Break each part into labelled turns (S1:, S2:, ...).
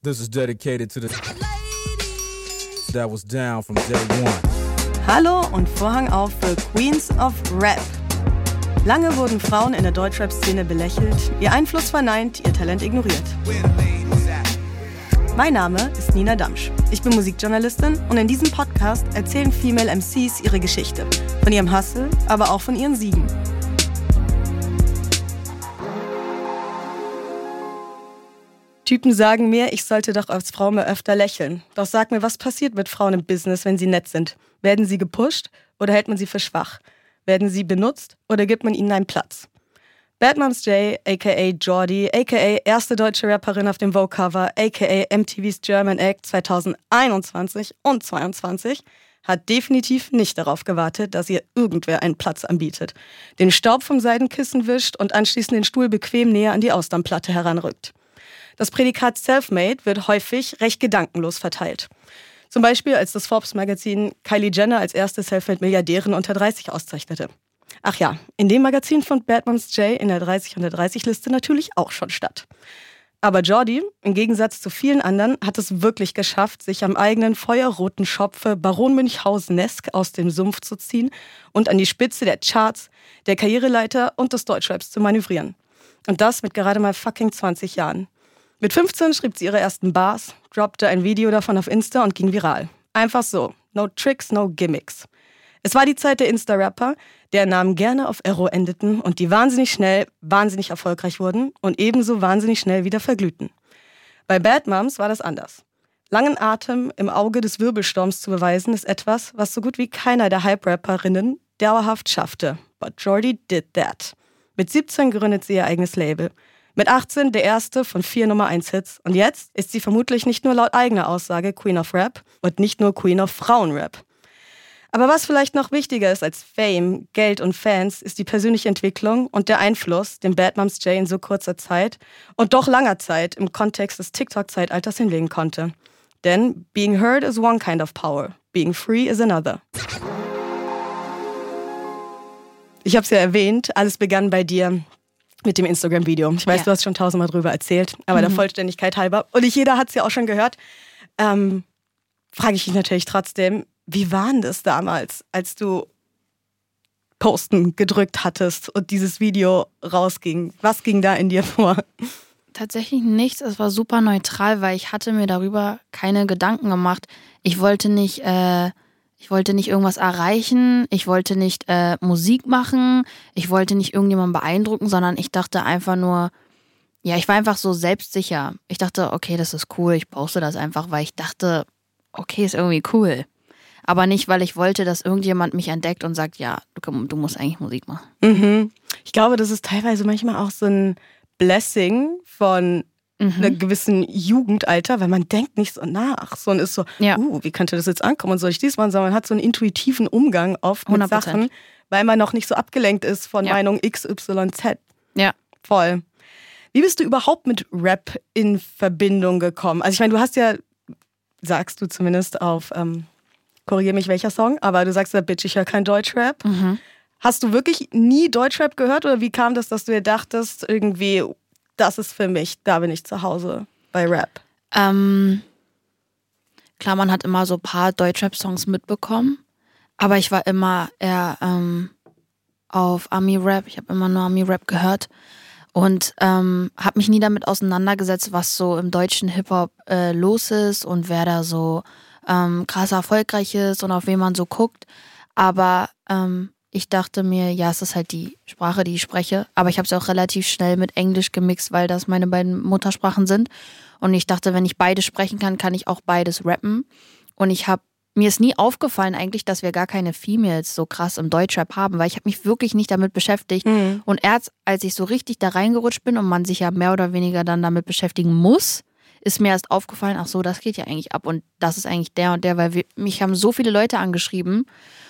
S1: This is dedicated to the that was down from day one.
S2: Hallo und Vorhang auf für Queens of Rap. Lange wurden Frauen in der Deutschrap-Szene belächelt, ihr Einfluss verneint, ihr Talent ignoriert. Mein Name ist Nina Damsch. Ich bin Musikjournalistin und in diesem Podcast erzählen Female MCs ihre Geschichte. Von ihrem Hustle, aber auch von ihren Siegen. Typen sagen mir, ich sollte doch als Frau mal öfter lächeln. Doch sag mir, was passiert mit Frauen im Business, wenn sie nett sind? Werden sie gepusht oder hält man sie für schwach? Werden sie benutzt oder gibt man ihnen einen Platz? Bad Moms J, aka Jordi, aka erste deutsche Rapperin auf dem Vogue-Cover, aka MTV's German Act 2021 und 22, hat definitiv nicht darauf gewartet, dass ihr irgendwer einen Platz anbietet, den Staub vom Seidenkissen wischt und anschließend den Stuhl bequem näher an die Austernplatte heranrückt. Das Prädikat Selfmade wird häufig recht gedankenlos verteilt. Zum Beispiel als das Forbes-Magazin Kylie Jenner als erste Selfmade-Milliardärin unter 30 auszeichnete. Ach ja, in dem Magazin fand Bad Moms J in der 30 unter 30 Liste natürlich auch schon statt. Aber Jordi, im Gegensatz zu vielen anderen, hat es wirklich geschafft, sich am eigenen feuerroten Schopfe Baron Münchhausen-esk aus dem Sumpf zu ziehen und an die Spitze der Charts, der Karriereleiter und des Deutschraps zu manövrieren. Und das mit gerade mal fucking 20 Jahren. Mit 15 schrieb sie ihre ersten Bars, droppte ein Video davon auf Insta und ging viral. Einfach so. No tricks, no gimmicks. Es war die Zeit der Insta-Rapper, deren Namen gerne auf Erro endeten und die wahnsinnig schnell, wahnsinnig erfolgreich wurden und ebenso wahnsinnig schnell wieder verglühten. Bei Bad Moms war das anders. Langen Atem im Auge des Wirbelsturms zu beweisen, ist etwas, was so gut wie keiner der Hype-Rapperinnen dauerhaft schaffte. But Jordi did that. Mit 17 gründet sie ihr eigenes Label. Mit 18 der erste von vier Nummer 1 Hits. Und jetzt ist sie vermutlich nicht nur laut eigener Aussage Queen of Rap und nicht nur Queen of Frauenrap. Aber was vielleicht noch wichtiger ist als Fame, Geld und Fans, ist die persönliche Entwicklung und der Einfluss, den Bad Moms J in so kurzer Zeit und doch langer Zeit im Kontext des TikTok-Zeitalters hinlegen konnte. Denn being heard is one kind of power, being free is another. Ich habe es ja erwähnt, alles begann bei dir mit dem Instagram-Video. Ich weiß,
S3: Ja.
S2: du hast schon tausendmal drüber erzählt, aber der Vollständigkeit halber, und nicht jeder hat es ja auch schon gehört, ähm, frage ich dich natürlich trotzdem, wie war denn das damals, als du Posten gedrückt hattest und dieses Video rausging? Was ging da in dir vor?
S3: Tatsächlich nichts. Es war super neutral, weil ich hatte mir darüber keine Gedanken gemacht. Ich wollte nicht, äh, ich wollte nicht irgendwas erreichen. Ich wollte nicht äh, Musik machen. Ich wollte nicht irgendjemanden beeindrucken, sondern ich dachte einfach nur, ja, ich war einfach so selbstsicher. Ich dachte, okay, das ist cool. Ich poste das einfach, weil ich dachte, okay, ist irgendwie cool. Aber nicht, weil ich wollte, dass irgendjemand mich entdeckt und sagt, ja, du, du musst eigentlich Musik machen.
S2: Mhm. Ich glaube, das ist teilweise manchmal auch so ein Blessing von einer gewissen Jugendalter, weil man denkt nicht so nach, sondern ist so,
S3: Ja.
S2: uh, wie könnte das jetzt ankommen und soll ich dies machen, sondern man hat so einen intuitiven Umgang oft mit
S3: 100%.
S2: Sachen, weil man noch nicht so abgelenkt ist von
S3: Ja.
S2: Meinung XYZ.
S3: Ja.
S2: Voll. Wie bist du überhaupt mit Rap in Verbindung gekommen? Also ich meine, du hast ja, sagst du zumindest auf, ähm, korrigier mich welcher Song, aber du sagst ja, Bitch, ich höre kein Deutschrap. Hast du wirklich nie Deutschrap gehört oder wie kam das, dass du dir dachtest, irgendwie, das ist für mich, da bin ich zu Hause bei Rap?
S3: Ähm, klar, man hat immer so ein paar Deutschrap-Songs mitbekommen, aber ich war immer eher ähm, auf Ami-Rap. Ich habe immer nur Ami-Rap gehört und ähm, habe mich nie damit auseinandergesetzt, was so im deutschen Hip-Hop äh, los ist und wer da so ähm, krass erfolgreich ist und auf wen man so guckt. Aber ähm, ich dachte mir, ja, es ist halt die Sprache, die ich spreche. Aber ich habe es auch relativ schnell mit Englisch gemixt, weil das meine beiden Muttersprachen sind. Und ich dachte, wenn ich beides sprechen kann, kann ich auch beides rappen. Und ich habe mir ist nie aufgefallen eigentlich, dass wir gar keine Females so krass im Deutschrap haben, weil ich habe mich wirklich nicht damit beschäftigt.
S2: Mhm.
S3: Und erst als ich so richtig da reingerutscht bin und man sich ja mehr oder weniger dann damit beschäftigen muss, ist mir erst aufgefallen, ach so, das geht ja eigentlich ab und das ist eigentlich der und der, weil wir, mich haben so viele Leute angeschrieben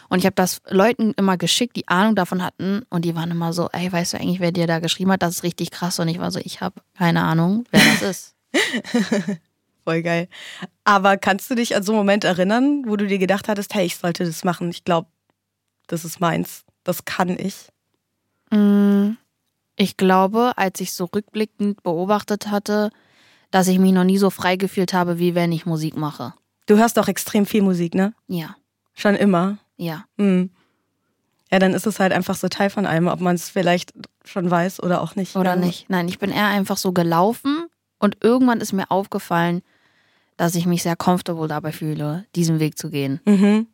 S3: und ich habe das Leuten immer geschickt, die Ahnung davon hatten und die waren immer so, ey, weißt du eigentlich, wer dir da geschrieben hat? Das ist richtig krass und ich war so, ich habe keine Ahnung, wer das ist.
S2: Voll geil. Aber kannst du dich an so einen Moment erinnern, wo du dir gedacht hattest, hey, ich sollte das machen? Ich glaube, das ist meins. Das kann ich.
S3: Mm, Ich glaube, als ich so rückblickend beobachtet hatte, dass ich mich noch nie so frei gefühlt habe, wie wenn ich Musik mache.
S2: Du hörst doch extrem viel Musik, ne?
S3: Ja,
S2: Schon immer.
S3: Ja.
S2: Hm. Ja, dann ist es halt einfach so Teil von einem, ob man es vielleicht schon weiß oder auch nicht.
S3: Oder
S2: Ja.
S3: nicht? Nein, ich bin eher einfach so gelaufen und irgendwann ist mir aufgefallen, dass ich mich sehr comfortable dabei fühle, diesen Weg zu gehen.
S2: Mhm.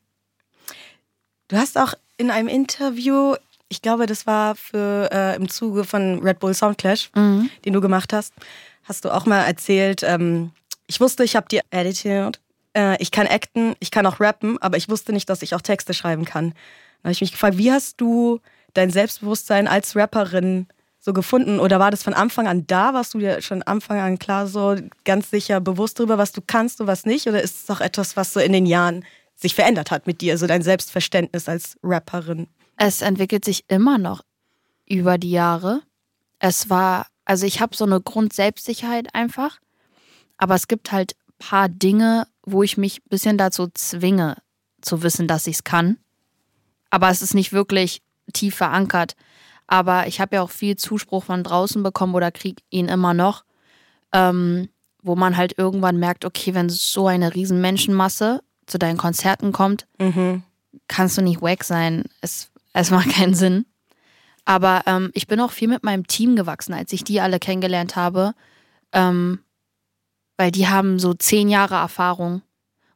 S2: Du hast auch in einem Interview, ich glaube, das war für äh, im Zuge von Red Bull Soundclash,
S3: Mhm.
S2: den du gemacht hast, hast du auch mal erzählt, ähm, ich wusste, ich habe die Attitude, äh, ich kann acten, ich kann auch rappen, aber ich wusste nicht, dass ich auch Texte schreiben kann. Da habe ich mich gefragt, wie hast du dein Selbstbewusstsein als Rapperin so gefunden? Oder war das von Anfang an da? Warst du dir schon Anfang an klar so ganz sicher bewusst darüber, was du kannst und was nicht? Oder ist es auch etwas, was so in den Jahren sich verändert hat mit dir, so dein Selbstverständnis als Rapperin?
S3: Es entwickelt sich immer noch über die Jahre. Es war, also ich habe so eine Grundselbstsicherheit einfach, aber es gibt halt paar Dinge, wo ich mich ein bisschen dazu zwinge, zu wissen, dass ich es kann. Aber es ist nicht wirklich tief verankert. Aber ich habe ja auch viel Zuspruch von draußen bekommen oder kriege ihn immer noch, ähm, wo man halt irgendwann merkt, okay, wenn so eine riesen Menschenmasse zu deinen Konzerten kommt, kannst du nicht wack sein. Es, es macht keinen Sinn. Aber ähm, ich bin auch viel mit meinem Team gewachsen, als ich die alle kennengelernt habe. Ähm, weil die haben so zehn Jahre Erfahrung.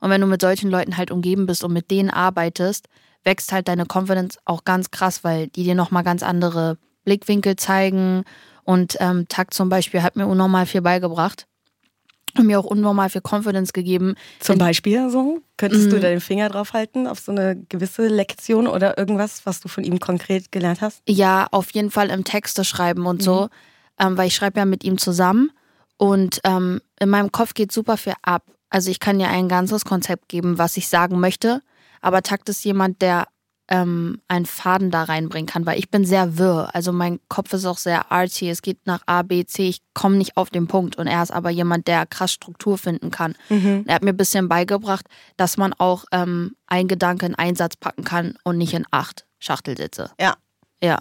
S3: Und wenn du mit solchen Leuten halt umgeben bist und mit denen arbeitest, wächst halt deine Confidence auch ganz krass, weil die dir nochmal ganz andere Blickwinkel zeigen. Und ähm, Takt zum Beispiel hat mir unnormal viel beigebracht und mir auch unnormal viel Confidence gegeben.
S2: Zum Beispiel so? Könntest du
S3: Mhm.
S2: da den Finger drauf halten auf so eine gewisse Lektion oder irgendwas, was du von ihm konkret gelernt hast?
S3: Ja, auf jeden Fall im Texte schreiben und so, ähm, weil ich schreibe ja mit ihm zusammen und ähm, in meinem Kopf geht super viel ab. Also ich kann ja ein ganzes Konzept geben, was ich sagen möchte, aber Takt ist jemand, der ähm, einen Faden da reinbringen kann, weil ich bin sehr wirr. Also mein Kopf ist auch sehr artsy. Es geht nach A, B, C. Ich komme nicht auf den Punkt und er ist aber jemand, der krass Struktur finden kann. Er hat mir ein bisschen beigebracht, dass man auch ähm, einen Gedanke in einen Satz packen kann und nicht in acht Schachtelsitze.
S2: Ja.
S3: Ja.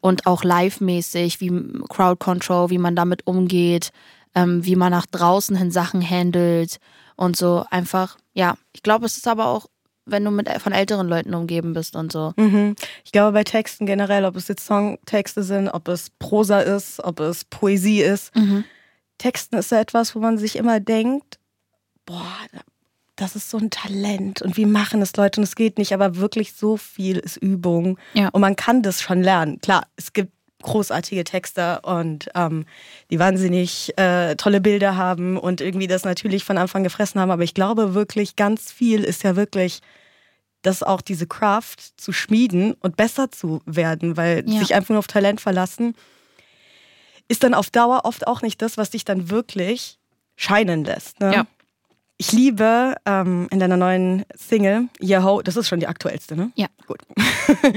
S3: Und auch live-mäßig, wie Crowd Control, wie man damit umgeht, ähm, wie man nach draußen hin Sachen handelt und so einfach, ja. Ich glaube, es ist aber auch, wenn du mit von älteren Leuten umgeben bist und so.
S2: Mhm. Ich glaube, bei Texten generell, ob es jetzt Songtexte sind, ob es Prosa ist, ob es Poesie ist,
S3: Mhm.
S2: Texten ist so etwas, wo man sich immer denkt, boah, das ist so ein Talent und wie machen das Leute und es geht nicht, aber wirklich so viel ist Übung
S3: Ja.
S2: und man kann das schon lernen. Klar, es gibt großartige Texter und ähm, die wahnsinnig äh, tolle Bilder haben und irgendwie das natürlich von Anfang gefressen haben, aber ich glaube wirklich, ganz viel ist ja wirklich das auch diese Craft zu schmieden und besser zu werden, weil
S3: Ja.
S2: sich einfach nur auf Talent verlassen ist dann auf Dauer oft auch nicht das, was dich dann wirklich scheinen lässt. Ne?
S3: Ja.
S2: Ich liebe ähm, in deiner neuen Single, Yahoo, das ist schon die aktuellste, ne?
S3: Ja.
S2: Gut.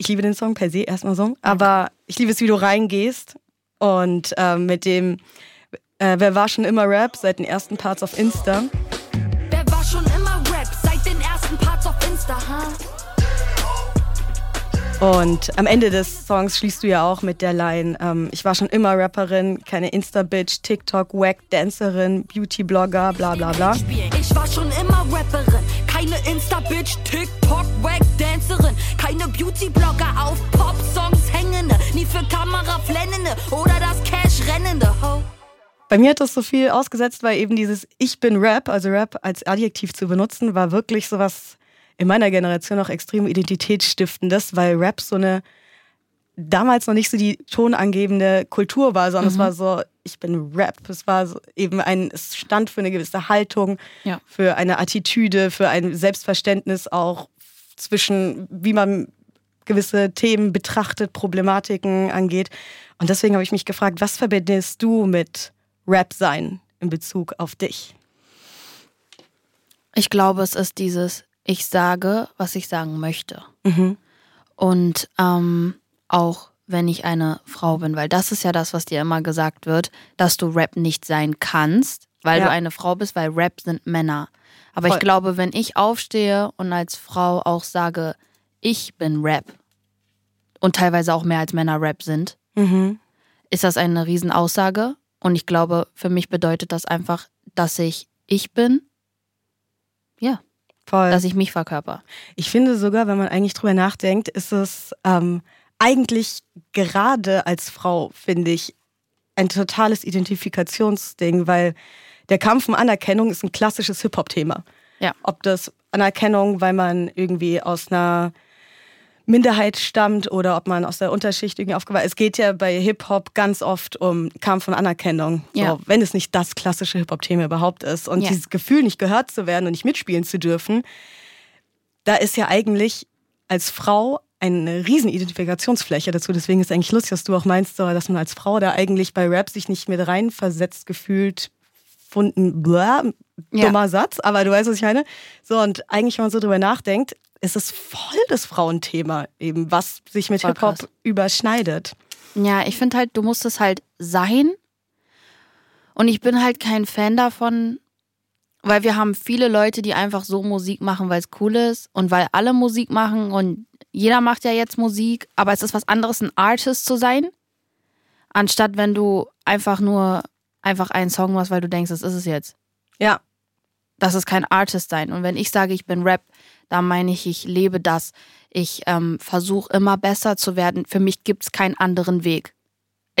S2: ich liebe den Song per se erstmal so, aber ich liebe es, wie du reingehst und ähm, mit dem, äh, wer war schon immer Rap seit den ersten Parts auf Insta.
S4: Wer war schon immer Rap seit den ersten Parts auf Insta, huh?
S2: Und am Ende des Songs schließt du ja auch mit der Line, ähm, ich war schon immer Rapperin, keine Insta-Bitch, TikTok, Wack, Dancerin, Beauty-Blogger, bla bla bla.
S4: Ich war schon immer Rapperin, keine Insta-Bitch, TikTok, Wack, Dancerin, keine Beauty-Blogger auf Pop-Songs hängende, nie für Kamera flennende oder das Cash rennende, ho.
S2: Bei mir hat das so viel ausgesetzt, weil eben dieses Ich bin Rap, also Rap als Adjektiv zu benutzen, war wirklich sowas in meiner Generation auch extrem identitätsstiftendes, weil Rap so eine damals noch nicht so die tonangebende Kultur war, sondern mhm. es war so, ich bin Rap. Es war so eben ein, es stand für eine gewisse Haltung, ja. für eine Attitüde, für ein Selbstverständnis auch zwischen, wie man gewisse Themen betrachtet, Problematiken angeht. Und deswegen habe ich mich gefragt, was verbindest du mit Rap sein in Bezug auf dich?
S3: Ich glaube, es ist dieses, ich sage, was ich sagen möchte. Mhm. Und ähm, auch wenn ich eine Frau bin, weil das ist ja das, was dir immer gesagt wird, dass du Rap nicht sein kannst, weil ja. du eine Frau bist, weil Rap sind Männer. Aber Voll. ich glaube, wenn ich aufstehe und als Frau auch sage, ich bin Rap und teilweise auch mehr als Männer Rap sind, mhm. ist das eine Riesenaussage. Und ich glaube, für mich bedeutet das einfach, dass ich ich bin. Ja. Voll. Dass ich mich verkörper.
S2: Ich finde sogar, wenn man eigentlich drüber nachdenkt, ist es ähm, eigentlich gerade als Frau, finde ich, ein totales Identifikationsding, weil der Kampf um Anerkennung ist ein klassisches Hip-Hop-Thema. Ja. Ob das Anerkennung, weil man irgendwie aus einer Minderheit stammt oder ob man aus der Unterschicht irgendwie aufgewachsen ist. Es geht ja bei Hip-Hop ganz oft um Kampf von Anerkennung. Ja. So, wenn es nicht das klassische Hip-Hop-Thema überhaupt ist. Und ja. dieses Gefühl, nicht gehört zu werden und nicht mitspielen zu dürfen, da ist ja eigentlich als Frau eine riesen Identifikationsfläche dazu. Deswegen ist es eigentlich lustig, dass du auch meinst, dass man als Frau da eigentlich bei Rap sich nicht mit reinversetzt gefühlt, funden, blah, dummer ja. Satz, aber du weißt, was ich meine. So, und eigentlich, wenn man so drüber nachdenkt, ist es voll das Frauenthema, eben, was sich mit Hip-Hop überschneidet.
S3: Ja, ich finde halt, du musst es halt sein. Und ich bin halt kein Fan davon, weil wir haben viele Leute, die einfach so Musik machen, weil es cool ist und weil alle Musik machen und jeder macht ja jetzt Musik, aber es ist was anderes, ein Artist zu sein, anstatt wenn du einfach nur einfach einen Song machst, weil du denkst, das ist es jetzt.
S2: Ja.
S3: Das ist kein Artist sein. Und wenn ich sage, ich bin Rap, dann meine ich, ich lebe das. Ich ähm, versuche immer besser zu werden. Für mich gibt es keinen anderen Weg.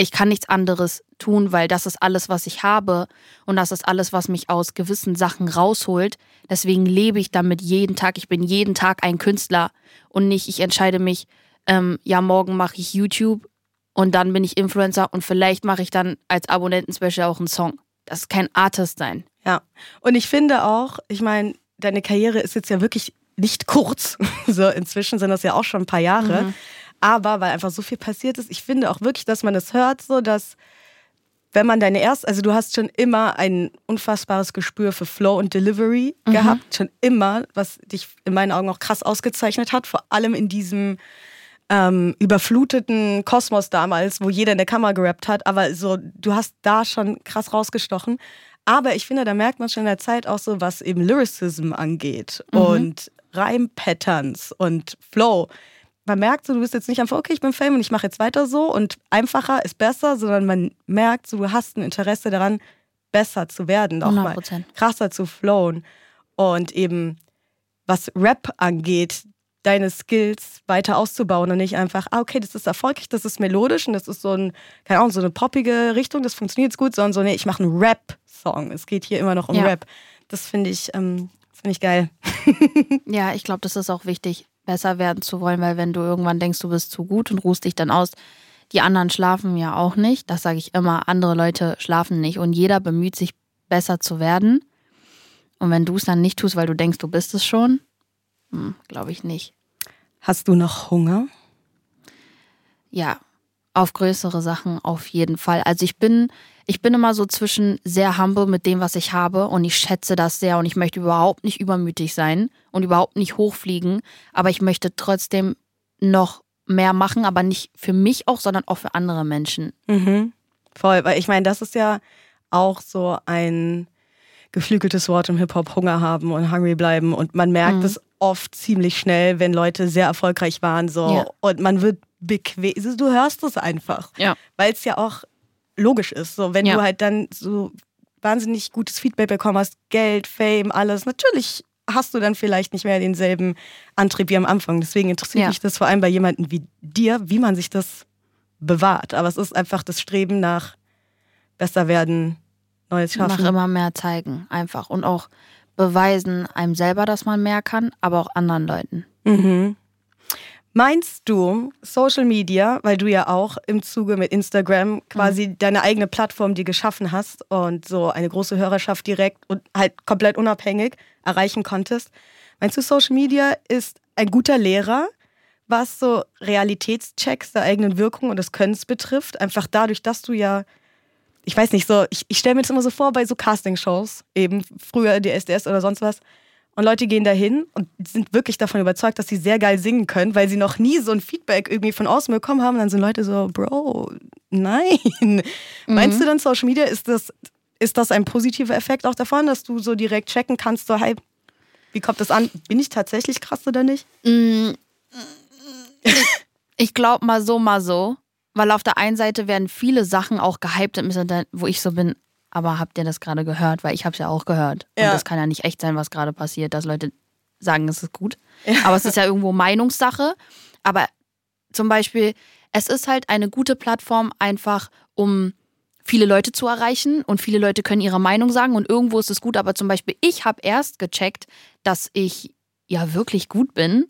S3: Ich kann nichts anderes tun, weil das ist alles, was ich habe und das ist alles, was mich aus gewissen Sachen rausholt. Deswegen lebe ich damit jeden Tag. Ich bin jeden Tag ein Künstler und nicht, ich entscheide mich, ähm, ja, morgen mache ich YouTube und dann bin ich Influencer und vielleicht mache ich dann als Abonnenten-Special auch einen Song. Das ist kein Artist sein.
S2: Ja, und ich finde auch, ich meine, deine Karriere ist jetzt ja wirklich nicht kurz. so inzwischen sind das ja auch schon ein paar Jahre. Mhm. Aber weil einfach so viel passiert ist, ich finde auch wirklich, dass man es das hört, so dass wenn man deine erste, also du hast schon immer ein unfassbares Gespür für Flow und Delivery mhm. gehabt, schon immer, was dich in meinen Augen auch krass ausgezeichnet hat, vor allem in diesem ähm, überfluteten Kosmos damals, wo jeder in der Kamera gerappt hat, aber so, du hast da schon krass rausgestochen. Aber ich finde, da merkt man schon in der Zeit auch so, was eben Lyricism angeht mhm. und Reimpatterns und Flow man merkt so, du bist jetzt nicht einfach, okay, ich bin Fame und ich mache jetzt weiter so und einfacher ist besser, sondern man merkt so, du hast ein Interesse daran, besser zu werden, auch 100%. mal krasser zu flowen und eben was Rap angeht, deine Skills weiter auszubauen und nicht einfach, ah, okay, das ist erfolgreich, das ist melodisch und das ist so ein, keine Ahnung, so eine poppige Richtung, das funktioniert gut, sondern so, nee, ich mache einen Rap-Song. Es geht hier immer noch um ja. Rap. Das finde ich, ähm, finde ich geil.
S3: ja, ich glaube, das ist auch wichtig besser werden zu wollen, weil wenn du irgendwann denkst, du bist zu gut und ruhst dich dann aus, die anderen schlafen ja auch nicht. Das sage ich immer, andere Leute schlafen nicht und jeder bemüht sich besser zu werden. Und wenn du es dann nicht tust, weil du denkst, du bist es schon, hm, glaube ich nicht.
S2: Hast du noch Hunger?
S3: Ja, auf größere Sachen auf jeden Fall. Also ich bin, ich bin immer so zwischen sehr humble mit dem, was ich habe und ich schätze das sehr und ich möchte überhaupt nicht übermütig sein und überhaupt nicht hochfliegen, aber ich möchte trotzdem noch mehr machen, aber nicht für mich auch, sondern auch für andere Menschen.
S2: Mhm. Voll, weil ich meine, das ist ja auch so ein geflügeltes Wort im Hip-Hop, Hunger haben und hungry bleiben und man merkt mhm. es oft ziemlich schnell, wenn Leute sehr erfolgreich waren so ja. und man wird bequem. Du hörst es einfach. Ja. Weil es ja auch logisch ist. So, wenn ja. du halt dann so wahnsinnig gutes Feedback bekommen hast, Geld, Fame, alles, natürlich hast du dann vielleicht nicht mehr denselben Antrieb wie am Anfang. Deswegen interessiert ja. mich das vor allem bei jemandem wie dir, wie man sich das bewahrt. Aber es ist einfach das Streben nach besser werden, Neues schaffen.
S3: Nach immer mehr zeigen, einfach. Und auch beweisen einem selber, dass man mehr kann, aber auch anderen Leuten.
S2: Mhm. Meinst du, Social Media, weil du ja auch im Zuge mit Instagram quasi mhm. deine eigene Plattform dir geschaffen hast und so eine große Hörerschaft direkt und halt komplett unabhängig erreichen konntest, meinst du, Social Media ist ein guter Lehrer, was so Realitätschecks der eigenen Wirkung und des Könnens betrifft? Einfach dadurch, dass du ja, ich weiß nicht, so, ich, ich stelle mir das immer so vor bei so Castingshows, eben früher die SDS oder sonst was, und Leute gehen dahin und sind wirklich davon überzeugt, dass sie sehr geil singen können, weil sie noch nie so ein Feedback irgendwie von außen bekommen haben. Und dann sind Leute so, Bro, nein. Mhm. Meinst du dann Social Media, ist das, ist das ein positiver Effekt auch davon, dass du so direkt checken kannst, so, hey, wie kommt das an? Bin ich tatsächlich krass oder nicht?
S3: Mm, ich glaube mal so, mal so. Weil auf der einen Seite werden viele Sachen auch gehypt im Internet, wo ich so bin, aber habt ihr das gerade gehört? Weil ich habe es ja auch gehört. Ja. Und das kann ja nicht echt sein, was gerade passiert, dass Leute sagen, es ist gut. Ja. Aber es ist ja irgendwo Meinungssache. Aber zum Beispiel, es ist halt eine gute Plattform einfach, um viele Leute zu erreichen und viele Leute können ihre Meinung sagen und irgendwo ist es gut. Aber zum Beispiel, ich habe erst gecheckt, dass ich ja wirklich gut bin,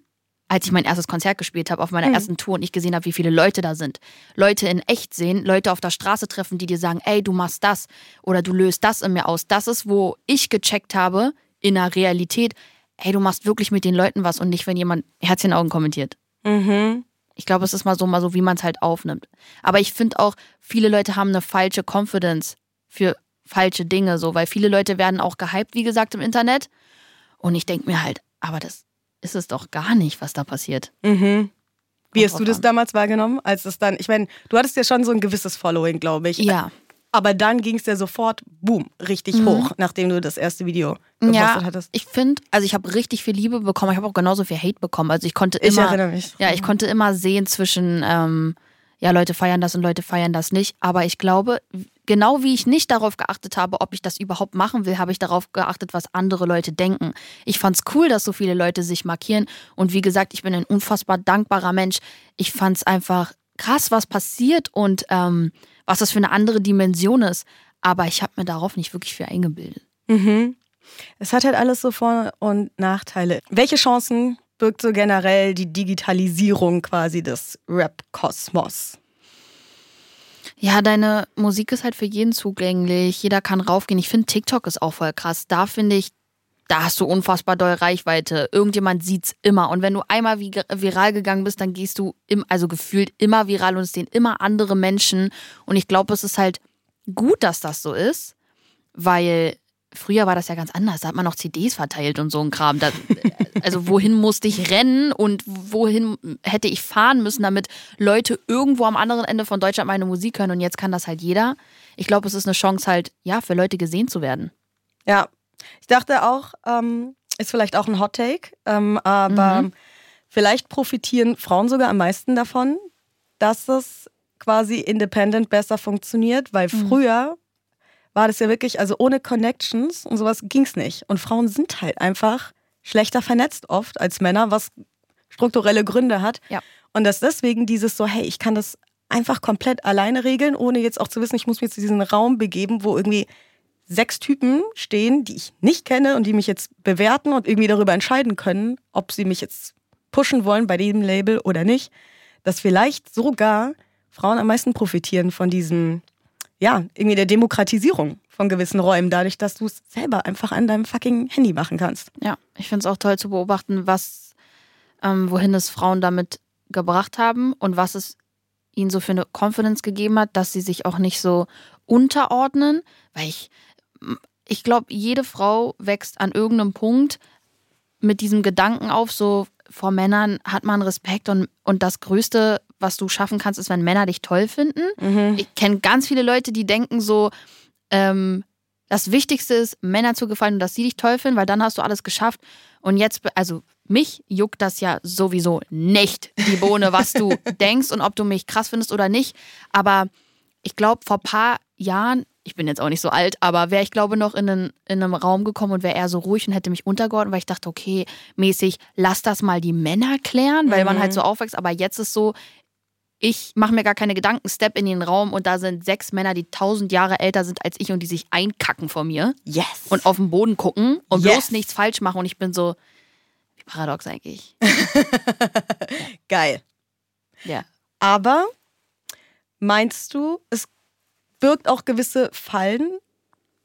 S3: als ich mein erstes Konzert gespielt habe auf meiner mhm. ersten Tour und ich gesehen habe, wie viele Leute da sind. Leute in echt sehen, Leute auf der Straße treffen, die dir sagen, ey, du machst das oder du löst das in mir aus. Das ist, wo ich gecheckt habe in der Realität, ey, du machst wirklich mit den Leuten was und nicht, wenn jemand Herzchen Augen kommentiert. Mhm. Ich glaube, es ist mal so, mal so, wie man es halt aufnimmt. Aber ich finde auch, viele Leute haben eine falsche Confidence für falsche Dinge, so, weil viele Leute werden auch gehypt, wie gesagt, im Internet. Und ich denke mir halt, aber das ist es doch gar nicht, was da passiert.
S2: Mhm. Wie hast du das an. damals wahrgenommen, als es dann, ich meine, du hattest ja schon so ein gewisses Following, glaube ich.
S3: Ja.
S2: Aber dann ging es ja sofort, boom, richtig mhm. hoch, nachdem du das erste Video gepostet ja, hattest.
S3: Ich finde, also ich habe richtig viel Liebe bekommen, ich habe auch genauso viel Hate bekommen. Also ich konnte immer. Ich
S2: erinnere mich.
S3: Ja, ich konnte immer sehen zwischen, ähm, ja, Leute feiern das und Leute feiern das nicht. Aber ich glaube, Genau wie ich nicht darauf geachtet habe, ob ich das überhaupt machen will, habe ich darauf geachtet, was andere Leute denken. Ich fand es cool, dass so viele Leute sich markieren. Und wie gesagt, ich bin ein unfassbar dankbarer Mensch. Ich fand es einfach krass, was passiert und ähm, was das für eine andere Dimension ist. Aber ich habe mir darauf nicht wirklich viel eingebildet.
S2: Mhm. Es hat halt alles so Vor- und Nachteile. Welche Chancen birgt so generell die Digitalisierung quasi des Rap-Kosmos?
S3: Ja, deine Musik ist halt für jeden zugänglich. Jeder kann raufgehen. Ich finde, TikTok ist auch voll krass. Da finde ich, da hast du unfassbar doll Reichweite. Irgendjemand sieht's immer. Und wenn du einmal viral gegangen bist, dann gehst du im, also gefühlt immer viral und es sehen immer andere Menschen. Und ich glaube, es ist halt gut, dass das so ist, weil Früher war das ja ganz anders. Da hat man noch CDs verteilt und so ein Kram. Da, also wohin musste ich rennen und wohin hätte ich fahren müssen, damit Leute irgendwo am anderen Ende von Deutschland meine Musik hören. Und jetzt kann das halt jeder. Ich glaube, es ist eine Chance halt, ja, für Leute gesehen zu werden.
S2: Ja, ich dachte auch, ähm, ist vielleicht auch ein Hot Take, ähm, aber mhm. vielleicht profitieren Frauen sogar am meisten davon, dass es quasi independent besser funktioniert, weil mhm. früher war das ja wirklich, also ohne Connections und sowas ging es nicht. Und Frauen sind halt einfach schlechter vernetzt oft als Männer, was strukturelle Gründe hat.
S3: Ja.
S2: Und dass deswegen dieses so, hey, ich kann das einfach komplett alleine regeln, ohne jetzt auch zu wissen, ich muss mich zu diesem Raum begeben, wo irgendwie sechs Typen stehen, die ich nicht kenne und die mich jetzt bewerten und irgendwie darüber entscheiden können, ob sie mich jetzt pushen wollen bei diesem Label oder nicht, dass vielleicht sogar Frauen am meisten profitieren von diesem ja, irgendwie der Demokratisierung von gewissen Räumen, dadurch, dass du es selber einfach an deinem fucking Handy machen kannst.
S3: Ja, ich finde es auch toll zu beobachten, was, ähm, wohin es Frauen damit gebracht haben und was es ihnen so für eine Confidence gegeben hat, dass sie sich auch nicht so unterordnen, weil ich, ich glaube, jede Frau wächst an irgendeinem Punkt mit diesem Gedanken auf, so vor Männern hat man Respekt und, und das Größte, was du schaffen kannst, ist, wenn Männer dich toll finden. Mhm. Ich kenne ganz viele Leute, die denken so, ähm, das Wichtigste ist, Männer zu gefallen und dass sie dich toll finden, weil dann hast du alles geschafft. Und jetzt, also mich juckt das ja sowieso nicht, die Bohne, was du denkst und ob du mich krass findest oder nicht. Aber ich glaube, vor ein paar Jahren ich bin jetzt auch nicht so alt, aber wäre ich glaube noch in einen, in einen Raum gekommen und wäre eher so ruhig und hätte mich untergeordnet, weil ich dachte, okay, mäßig, lass das mal die Männer klären, weil mhm. man halt mhm. so aufwächst. Aber jetzt ist so, ich mache mir gar keine Gedanken, step in den Raum und da sind sechs Männer, die tausend Jahre älter sind als ich und die sich einkacken vor mir.
S2: Yes.
S3: Und auf den Boden gucken und yes. bloß nichts falsch machen. Und ich bin so, Paradox eigentlich.
S2: Geil.
S3: Ja.
S2: Aber meinst du, es birgt auch gewisse Fallen,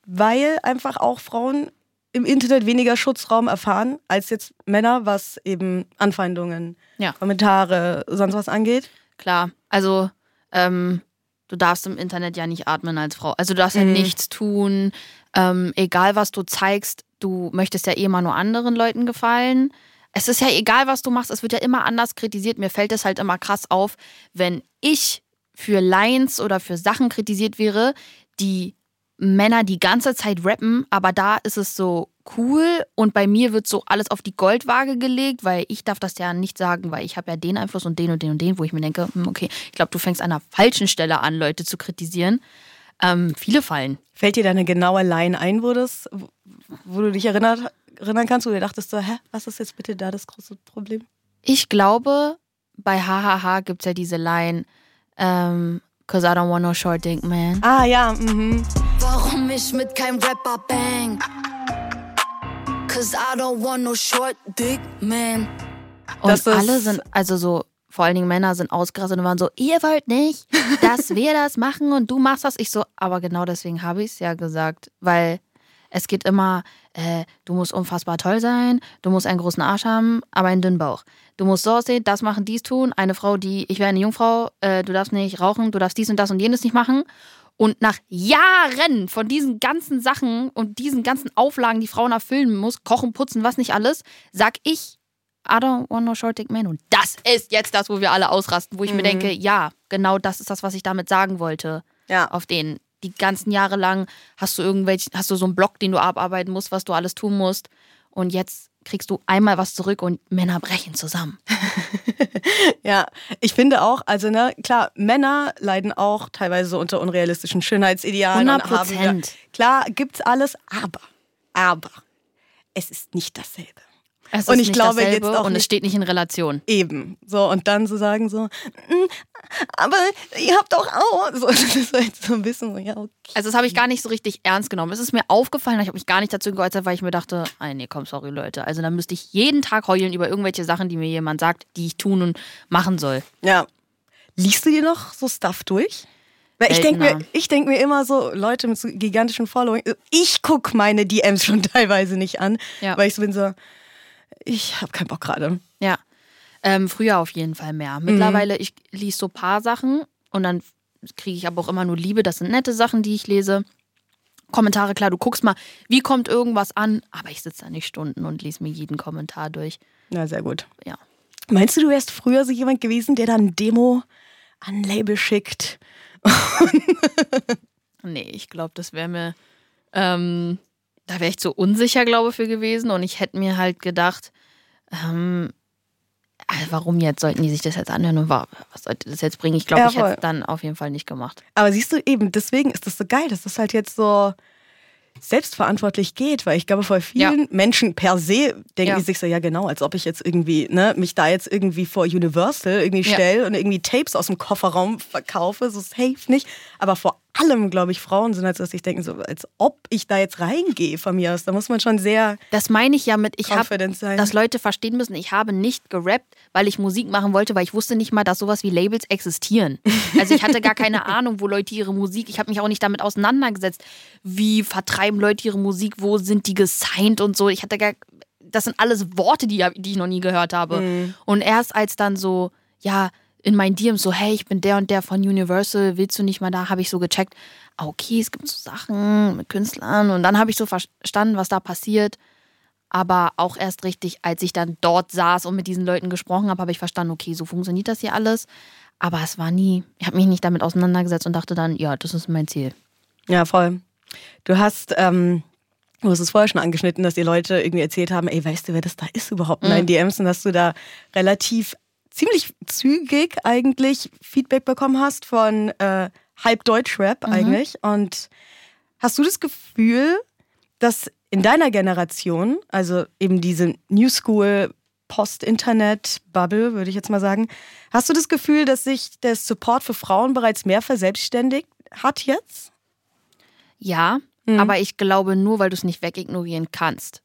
S2: weil einfach auch Frauen im Internet weniger Schutzraum erfahren als jetzt Männer, was eben Anfeindungen,
S3: Ja.
S2: Kommentare, sonst was angeht?
S3: Klar. Also, ähm, du darfst im Internet ja nicht atmen als Frau. Also du darfst ja
S2: Mhm.
S3: nichts tun. Ähm, egal was du zeigst, du möchtest ja eh immer nur anderen Leuten gefallen. Es ist ja egal, was du machst, es wird ja immer anders kritisiert. Mir fällt es halt immer krass auf, wenn ich für Lines oder für Sachen kritisiert wäre, die Männer die ganze Zeit rappen, aber da ist es so cool und bei mir wird so alles auf die Goldwaage gelegt, weil ich darf das ja nicht sagen, weil ich habe ja den Einfluss und den und den und den, wo ich mir denke, hm, okay, ich glaube, du fängst an der falschen Stelle an, Leute zu kritisieren. Ähm, viele fallen.
S2: Fällt dir da eine genaue Line ein, wo, das, wo, wo du dich erinnert, erinnern kannst, wo du dachtest so, hä, was ist jetzt bitte da das große Problem?
S3: Ich glaube, bei Hahaha gibt es ja diese Line, ähm, Cause I don't want no short dick man.
S2: Ah ja, mhm.
S4: Warum ich mit keinem Rapper bang? Cause I don't want no short dick man.
S3: Und alle sind, also so, vor allen Dingen Männer sind ausgerastet und waren so, ihr wollt nicht, dass wir das machen und du machst das. Ich so, aber genau deswegen habe ich es ja gesagt, weil es geht immer, äh, du musst unfassbar toll sein, du musst einen großen Arsch haben, aber einen dünnen Bauch. Du musst so aussehen, das machen, dies tun. Eine Frau, die, ich wäre eine Jungfrau, äh, du darfst nicht rauchen, du darfst dies und das und jenes nicht machen. Und nach Jahren von diesen ganzen Sachen und diesen ganzen Auflagen, die Frauen erfüllen muss, kochen, putzen, was nicht alles, sag ich, I don't want no short dick man. Und das ist jetzt das, wo wir alle ausrasten, wo ich mir denke, ja, genau das ist das, was ich damit sagen wollte.
S2: Ja.
S3: Auf den die ganzen Jahre lang hast du irgendwelche, hast du so einen Block, den du abarbeiten musst, was du alles tun musst. Und jetzt kriegst du einmal was zurück und Männer brechen zusammen.
S2: Ja, ich finde auch, also ne, klar, Männer leiden auch teilweise so unter unrealistischen Schönheitsidealen. und
S3: 100%.
S2: haben wir- Klar, gibt's alles, aber, aber, es ist nicht dasselbe.
S3: Es
S2: Und ich glaube jetzt auch
S3: und es steht nicht in Relation.
S2: Eben. So, und dann so sagen so, "Mm, aber ihr habt doch auch. So, das ist halt so ein bisschen so, ja, okay.
S3: Also das habe ich gar nicht so richtig ernst genommen. Es ist mir aufgefallen, ich habe mich gar nicht dazu geäußert, weil ich mir dachte, ah, nee, komm, sorry Leute. Also dann müsste ich jeden Tag heulen über irgendwelche Sachen, die mir jemand sagt, die ich tun und machen soll.
S2: Ja. Liest du dir noch so Stuff durch? Weil ich denke mir, ich denk mir immer so, Leute mit so gigantischen Following, ich guck meine DMs schon teilweise nicht an,
S3: Ja.
S2: weil ich so bin so, ich habe keinen Bock gerade.
S3: Ja. Ähm, früher auf jeden Fall mehr. Mittlerweile, ich lese so paar Sachen und dann kriege ich aber auch immer nur Liebe. Das sind nette Sachen, die ich lese. Kommentare, klar, du guckst mal, wie kommt irgendwas an, aber ich sitze da nicht Stunden und lese mir jeden Kommentar durch.
S2: Na, sehr gut.
S3: Ja.
S2: Meinst du, du wärst früher so jemand gewesen, der dann Demo an ein Label schickt?
S3: Nee, ich glaube, das wäre mir, ähm, da wäre ich zu unsicher, glaube ich, für gewesen. Und ich hätte mir halt gedacht, ähm, äh, warum jetzt sollten die sich das jetzt anhören und wa- was sollte das jetzt bringen? Ich glaube,
S2: Ja,
S3: ich hätte es dann auf jeden Fall nicht gemacht.
S2: Aber siehst du eben, deswegen ist das so geil, dass das halt jetzt so selbstverantwortlich geht, weil ich glaube, vor vielen Menschen per se denken
S3: Ja.
S2: die sich so, ja genau, als ob ich jetzt irgendwie, ne, mich da jetzt irgendwie vor Universal irgendwie
S3: Ja.
S2: stelle und irgendwie Tapes aus dem Kofferraum verkaufe, so safe nicht. Aber vor allem, glaube ich, Frauen sind so, dass ich denke, so, als ob ich da jetzt reingehe von mir aus. Da muss man schon sehr
S3: Das meine ich ja mit, ich habe, dass Leute verstehen müssen, ich habe nicht gerappt, weil ich Musik machen wollte, weil ich wusste nicht mal, dass sowas wie Labels existieren. Also ich hatte gar keine Ahnung, wo Leute ihre Musik, ich habe mich auch nicht damit auseinandergesetzt, wie vertreiben Leute ihre Musik, wo sind die gesigned und so. Ich hatte gar, das sind alles Worte, die, die ich noch nie gehört habe. Und erst als dann so, ja, in meinen DMs so, hey, ich bin der und der von Universal, willst du nicht mal da, habe ich so gecheckt, ah, okay, es gibt so Sachen mit Künstlern und dann habe ich so verstanden, was da passiert. Aber auch erst richtig, als ich dann dort saß und mit diesen Leuten gesprochen habe, habe ich verstanden, okay, so funktioniert das hier alles. Aber es war nie, ich habe mich nicht damit auseinandergesetzt und dachte dann, ja, das ist mein Ziel.
S2: Ja, voll. Du hast, ähm, du hast es vorher schon angeschnitten, dass die Leute irgendwie erzählt haben, ey, weißt du, wer das da ist überhaupt in deinen DMs und dass du da relativ ziemlich zügig eigentlich Feedback bekommen hast von äh, halb Deutschrap eigentlich. Und hast du das Gefühl, dass in deiner Generation, also eben diese New School Post-Internet-Bubble, würde ich jetzt mal sagen, hast du das Gefühl, dass sich der Support für Frauen bereits mehr verselbstständigt hat jetzt?
S3: Ja, aber ich glaube nur, weil du es nicht wegignorieren kannst.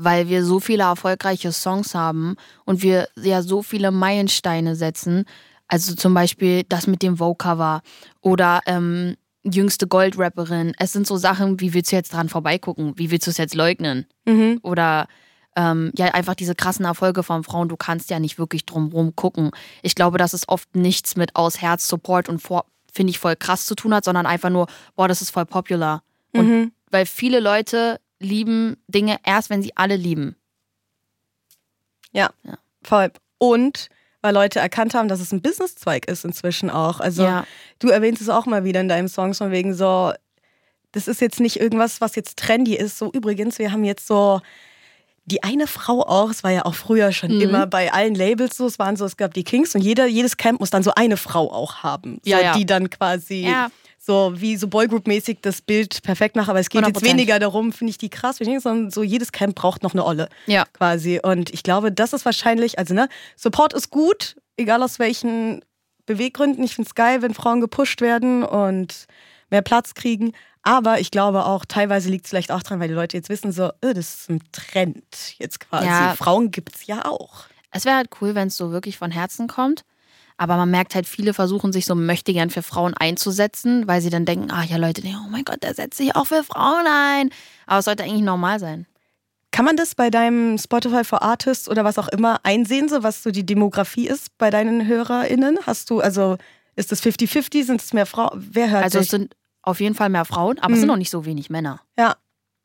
S3: Weil wir so viele erfolgreiche Songs haben und wir ja so viele Meilensteine setzen. Also zum Beispiel das mit dem Vogue-Cover oder ähm, jüngste Goldrapperin. Es sind so Sachen, wie willst du jetzt dran vorbeigucken? Wie willst du es jetzt leugnen?
S2: Mhm.
S3: Oder ähm, ja, einfach diese krassen Erfolge von Frauen, du kannst ja nicht wirklich drumrum gucken. Ich glaube, dass es oft nichts mit aus Herz, Support und vor, finde ich, voll krass zu tun hat, sondern einfach nur, boah, das ist voll popular. Und
S2: Mhm.
S3: weil viele Leute lieben Dinge erst, wenn sie alle lieben.
S2: Ja,
S3: Ja.
S2: voll. Und weil Leute erkannt haben, dass es ein Businesszweig ist inzwischen auch. Also
S3: Ja.
S2: du erwähnst es auch mal wieder in deinem Songs von wegen so, das ist jetzt nicht irgendwas, was jetzt trendy ist. So übrigens, wir haben jetzt so die eine Frau auch, es war ja auch früher schon
S3: Mhm.
S2: immer bei allen Labels so, es waren so, es gab die Kings und jeder, jedes Camp muss dann so eine Frau auch haben. So,
S3: Ja, ja.
S2: Die dann quasi
S3: Ja.
S2: So wie so Boygroup-mäßig das Bild perfekt machen. Aber es geht jetzt
S3: 100%.
S2: weniger darum, finde ich die krass, sondern so jedes Camp braucht noch eine Olle
S3: Ja.
S2: quasi. Und ich glaube, das ist wahrscheinlich, also ne, Support ist gut, egal aus welchen Beweggründen. Ich finde es geil, wenn Frauen gepusht werden und mehr Platz kriegen. Aber ich glaube auch, teilweise liegt es vielleicht auch dran, weil die Leute jetzt wissen, so, äh, das ist ein Trend jetzt quasi.
S3: Ja.
S2: Frauen gibt es ja auch.
S3: Es wäre halt cool, wenn es so wirklich von Herzen kommt. Aber man merkt halt, viele versuchen sich so möchtegern für Frauen einzusetzen, weil sie dann denken, ah ja, Leute, denken, oh mein Gott, der setzt sich auch für Frauen ein. Aber es sollte eigentlich normal sein.
S2: Kann man das bei deinem Spotify for Artists oder was auch immer einsehen, so was so die Demografie ist bei deinen HörerInnen? Hast du, also ist es 50-50? Sind es mehr Frauen? Wer hört
S3: Also
S2: dich?
S3: es sind auf jeden Fall mehr Frauen, aber es sind
S2: Mhm.
S3: noch nicht so wenig Männer.
S2: ja,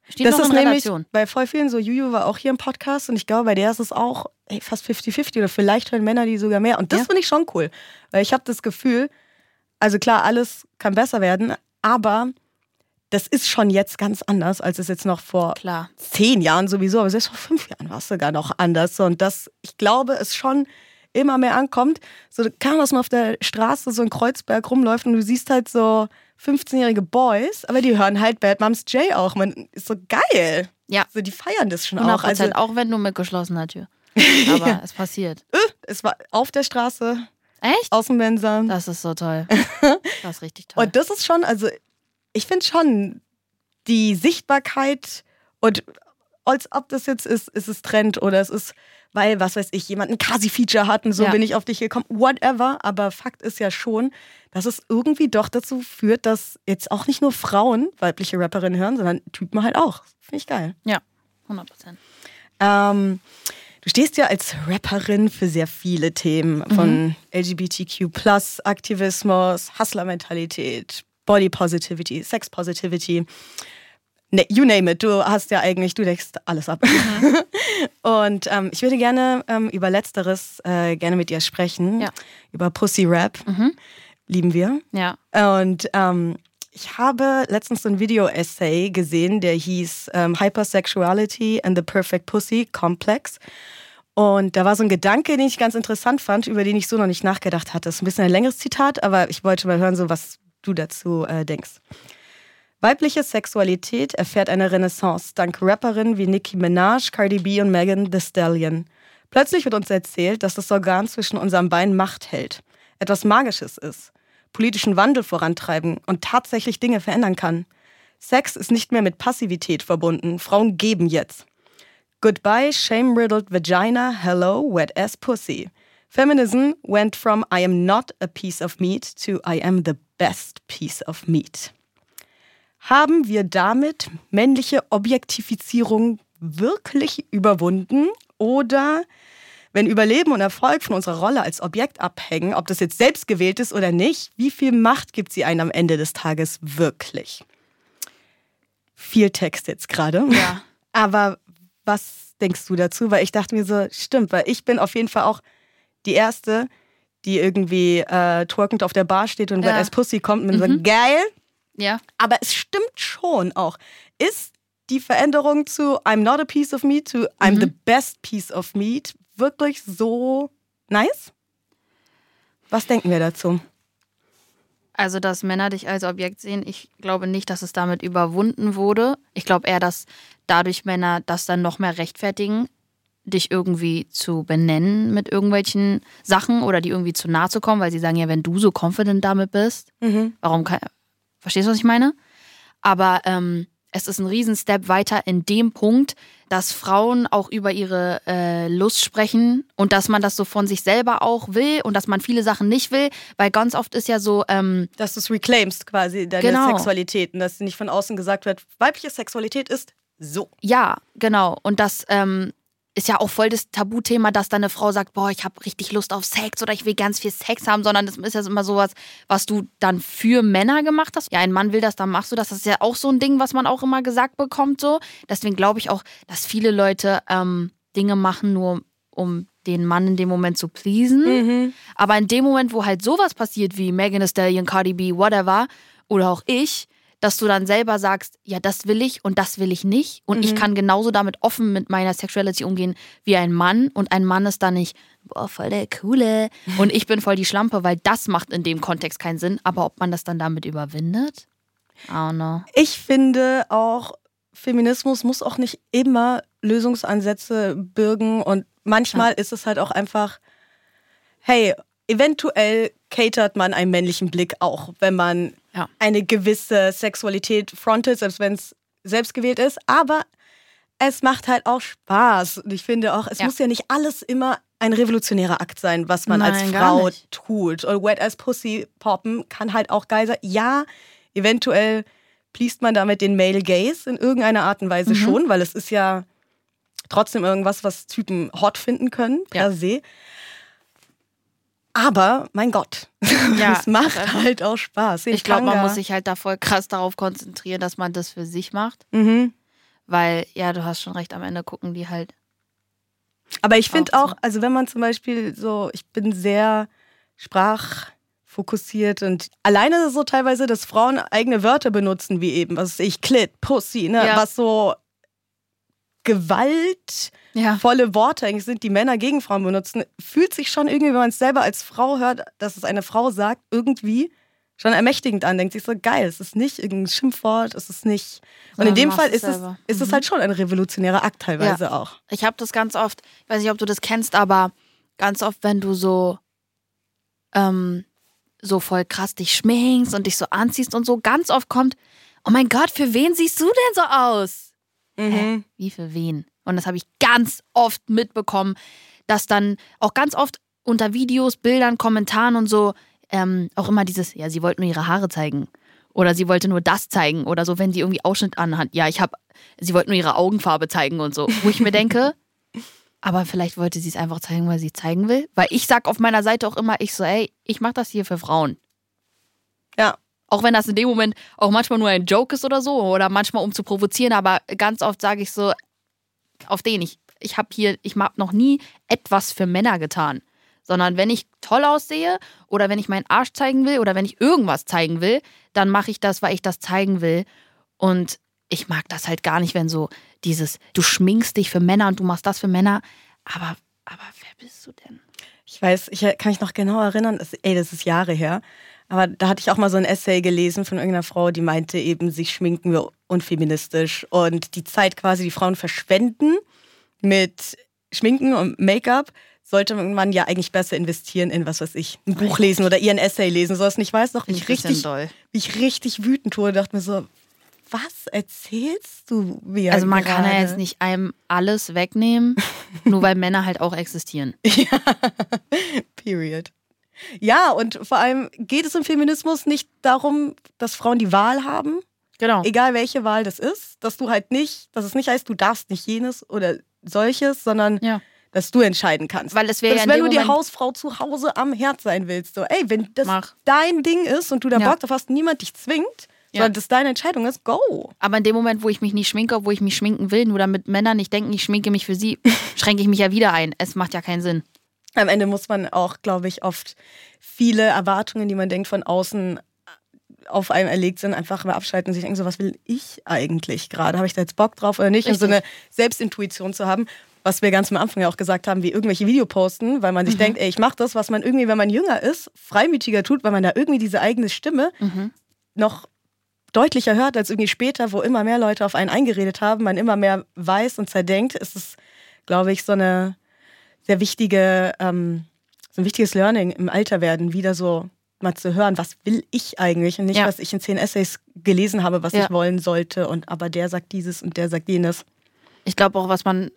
S3: Steht
S2: das ist nämlich bei voll vielen so, Juju war auch hier im Podcast und ich glaube, bei der ist es auch ey, fast 50-50 oder vielleicht hören Männer die sogar mehr. Und das
S3: Ja.
S2: finde ich schon cool, weil ich habe das Gefühl, also klar, alles kann besser werden, aber das ist schon jetzt ganz anders, als es jetzt noch vor
S3: Klar.
S2: zehn Jahren sowieso, aber selbst vor fünf Jahren war es sogar noch anders. Und das, ich glaube, es schon immer mehr ankommt. So kann dass man auf der Straße so in Kreuzberg rumläuft und du siehst halt so 15-jährige Boys, aber die hören halt Bad Moms J auch. Man ist so geil.
S3: Ja.
S2: So, die feiern das schon
S3: 100
S2: auch. Also,
S3: auch wenn du mit geschlossener Tür. Aber es passiert.
S2: äh, es war auf der Straße,
S3: Echt?
S2: Außenmensa.
S3: Das ist so toll. Das ist richtig toll.
S2: Und das ist schon, also ich finde schon die Sichtbarkeit und als ob das jetzt ist, ist es Trend oder es ist, weil, was weiß ich, jemand ein Kasi-Feature hat und so
S3: Ja.
S2: bin ich auf dich gekommen, whatever. Aber Fakt ist ja schon, dass es irgendwie doch dazu führt, dass jetzt auch nicht nur Frauen weibliche Rapperinnen hören, sondern Typen halt auch. Finde ich geil.
S3: ja, 100 Prozent.
S2: Ähm, du stehst ja als Rapperin für sehr viele Themen von LGBTQ Aktivismus, Hustler-Mentalität, Body Positivity, Sex Positivity. Ne, you name it. Du hast ja eigentlich, du deckst alles ab. Und ähm, ich würde gerne ähm, über Letzteres äh, gerne mit dir sprechen.
S3: Ja.
S2: Über Pussy Rap. Lieben wir.
S3: Ja.
S2: Und ähm, ich habe letztens so ein Video-Essay gesehen, der hieß ähm, Hypersexuality and the Perfect Pussy Complex. Und da war so ein Gedanke, den ich ganz interessant fand, über den ich so noch nicht nachgedacht hatte. Das ist ein bisschen ein längeres Zitat, aber ich wollte mal hören, so was du dazu äh, denkst. Weibliche Sexualität erfährt eine Renaissance dank Rapperinnen wie Nicki Minaj, Cardi B und Megan Thee Stallion. Plötzlich wird uns erzählt, dass das Organ zwischen unseren Beinen Macht hält, etwas Magisches ist, politischen Wandel vorantreiben und tatsächlich Dinge verändern kann. Sex ist nicht mehr mit Passivität verbunden. Frauen geben jetzt. Goodbye, shame-riddled vagina, hello, wet ass pussy. Feminism went from I am not a piece of meat to I am the best piece of meat. Haben wir damit männliche Objektifizierung wirklich überwunden? Oder wenn Überleben und Erfolg von unserer Rolle als Objekt abhängen, ob das jetzt selbst gewählt ist oder nicht, wie viel Macht gibt sie einem am Ende des Tages wirklich? Viel Text jetzt gerade.
S3: Ja.
S2: Aber was denkst du dazu? Weil ich dachte mir so, stimmt, weil ich bin auf jeden Fall auch die Erste, die irgendwie äh, twerkend auf der Bar steht und wenn
S3: Ja.
S2: als Pussy kommt, und so, geil.
S3: Ja.
S2: Aber es stimmt schon auch. Ist die Veränderung zu I'm not a piece of meat to I'm the best piece of meat wirklich so nice? Was denken wir dazu?
S3: Also, dass Männer dich als Objekt sehen, ich glaube nicht, dass es damit überwunden wurde. Ich glaube eher, dass dadurch Männer das dann noch mehr rechtfertigen, dich irgendwie zu benennen mit irgendwelchen Sachen oder die irgendwie zu nahe zu kommen, weil sie sagen, ja, wenn du so confident damit bist, warum kann. Verstehst du, was ich meine? Aber ähm, es ist ein Riesenstep weiter in dem Punkt, dass Frauen auch über ihre äh, Lust sprechen und dass man das so von sich selber auch will und dass man viele Sachen nicht will, weil ganz oft ist ja so, ähm,
S2: Dass du es reclaimst quasi, deine
S3: Genau.
S2: Sexualität. Und dass nicht von außen gesagt wird, weibliche Sexualität ist so.
S3: ja, genau. Und das ähm, ist ja auch voll das Tabuthema, dass dann eine Frau sagt, boah, ich habe richtig Lust auf Sex oder ich will ganz viel Sex haben, sondern das ist ja immer sowas, was du dann für Männer gemacht hast. Ja, ein Mann will das, dann machst du das. Das ist ja auch so ein Ding, was man auch immer gesagt bekommt. So. Deswegen glaube ich auch, dass viele Leute ähm, Dinge machen, nur um den Mann in dem Moment zu pleasen. Aber in dem Moment, wo halt sowas passiert wie Megan Thee Stallion, Cardi B, whatever, oder auch ich, dass du dann selber sagst, ja, das will ich und das will ich nicht. Und ich kann genauso damit offen mit meiner Sexuality umgehen wie ein Mann. Und ein Mann ist dann nicht, boah, voll der Coole. Und ich bin voll die Schlampe, weil das macht in dem Kontext keinen Sinn. Aber ob man das dann damit überwindet? I don't know.
S2: Ich finde auch, Feminismus muss auch nicht immer Lösungsansätze bürgen und manchmal ist es halt auch einfach, hey, eventuell catert man einen männlichen Blick auch, wenn man
S3: Ja.
S2: eine gewisse Sexualität frontet, selbst wenn es selbstgewählt ist, aber es macht halt auch Spaß und ich finde auch, es
S3: Ja.
S2: muss ja nicht alles immer ein revolutionärer Akt sein, was man als
S3: Nein, gar
S2: Frau tut. Und Wet as Pussy poppen kann halt auch geil sein. Ja, eventuell pleast man damit den Male Gaze in irgendeiner Art und Weise
S3: Mhm.
S2: schon, weil es ist ja trotzdem irgendwas, was Typen hot finden können, per
S3: Ja.
S2: se. Aber, mein Gott,
S3: Ja,
S2: es macht
S3: also-
S2: halt auch Spaß.
S3: Ich glaube, man muss sich halt da voll krass darauf konzentrieren, dass man das für sich macht.
S2: Mhm.
S3: Weil, ja, du hast schon recht, am Ende gucken die halt.
S2: Aber ich finde
S3: Auch so.
S2: auch, also wenn man zum Beispiel so, ich bin sehr sprachfokussiert und alleine so teilweise, dass Frauen eigene Wörter benutzen, wie eben, was ich, Clit, Pussy, ne,
S3: Ja.
S2: was so gewaltvolle
S3: Ja.
S2: Worte eigentlich sind, die Männer gegen Frauen benutzen, fühlt sich schon irgendwie, wenn man es selber als Frau hört, dass es eine Frau sagt, irgendwie schon ermächtigend an. Denkt sich so, geil, es ist nicht irgendein Schimpfwort, es ist nicht. Und in dem Fall ist es,
S3: selber.
S2: ist es
S3: Mhm.
S2: halt schon ein revolutionärer Akt teilweise auch.
S3: Ich habe das ganz oft, ich weiß nicht, ob du das kennst, aber ganz oft, wenn du so, ähm, so voll krass dich schminkst und dich so anziehst und so, ganz oft kommt, oh mein Gott, für wen siehst du denn so aus? Hä? Wie für wen? Und das habe ich ganz oft mitbekommen, dass dann auch ganz oft unter Videos, Bildern, Kommentaren und so ähm, auch immer dieses, ja, sie wollte nur ihre Haare zeigen. Oder sie wollte nur das zeigen. Oder so, wenn die irgendwie Ausschnitt anhat. Ja, ich habe, sie wollte nur ihre Augenfarbe zeigen und so. Wo ich mir denke, aber vielleicht wollte sie es einfach zeigen, weil sie zeigen will. Weil ich sag auf meiner Seite auch immer, ich so, ey, ich mach das hier für Frauen.
S2: Ja.
S3: Auch wenn das in dem Moment auch manchmal nur ein Joke ist oder so. Oder manchmal um zu provozieren. Aber ganz oft sage ich so, auf den ich, ich habe hier, ich habe noch nie etwas für Männer getan. Sondern wenn ich toll aussehe oder wenn ich meinen Arsch zeigen will oder wenn ich irgendwas zeigen will, dann mache ich das, weil ich das zeigen will. Und ich mag das halt gar nicht, wenn so dieses, du schminkst dich für Männer und du machst das für Männer. Aber, aber wer bist du denn?
S2: Ich weiß, ich kann mich noch genau erinnern, ey, das ist Jahre her. Aber da hatte ich auch mal so ein Essay gelesen von irgendeiner Frau, die meinte eben, sich schminken wir unfeministisch und die Zeit quasi die Frauen verschwenden mit Schminken und Make-up, sollte man ja eigentlich besser investieren in, was weiß ich, ein Buch lesen oder ihren Essay lesen, sowas. Ich weiß noch, wie ich, richtig, wie ich richtig wütend wurde, dachte mir so, was erzählst du mir
S3: Also man kann ja
S2: gerade?
S3: jetzt nicht einem alles wegnehmen, nur weil Männer halt auch existieren.
S2: Period. Ja, und vor allem geht es im Feminismus nicht darum, dass Frauen die Wahl haben,
S3: Genau.
S2: egal welche Wahl das ist, dass du halt nicht, dass es nicht heißt, du darfst nicht jenes oder solches, sondern
S3: Ja.
S2: dass du entscheiden kannst.
S3: Weil es wäre ja
S2: wenn du die
S3: Moment-
S2: Hausfrau zu Hause am Herd sein willst, so, ey, wenn das
S3: Mach.
S2: dein Ding ist und du da
S3: Ja.
S2: Bock drauf hast, niemand dich zwingt,
S3: Ja.
S2: sondern das deine Entscheidung ist, go.
S3: Aber in dem Moment, wo ich mich nicht schminke, wo ich mich schminken will, nur damit Männer nicht denken, ich schminke mich für sie, schränke ich mich ja wieder ein. Es macht ja keinen Sinn.
S2: Am Ende muss man auch, glaube ich, oft viele Erwartungen, die man denkt von außen auf einem erlegt sind, einfach mal abschalten und sich denken, so was will ich eigentlich gerade? Habe ich da jetzt Bock drauf oder nicht? Und so
S3: Richtig.
S2: eine Selbstintuition zu haben, was wir ganz am Anfang ja auch gesagt haben, wie irgendwelche Video posten, weil man sich denkt, ey, ich mache das, was man irgendwie, wenn man jünger ist, freimütiger tut, weil man da irgendwie diese eigene Stimme noch deutlicher hört als irgendwie später, wo immer mehr Leute auf einen eingeredet haben, man immer mehr weiß und zerdenkt, ist es, glaube ich, so eine sehr wichtige, ähm, so ein wichtiges Learning im Alter werden, wieder so mal zu hören, was will ich eigentlich und nicht,
S3: Ja.
S2: was ich in zehn Essays gelesen habe, was
S3: Ja.
S2: ich wollen sollte. Und aber der sagt dieses und der sagt jenes.
S3: Ich glaube auch, was man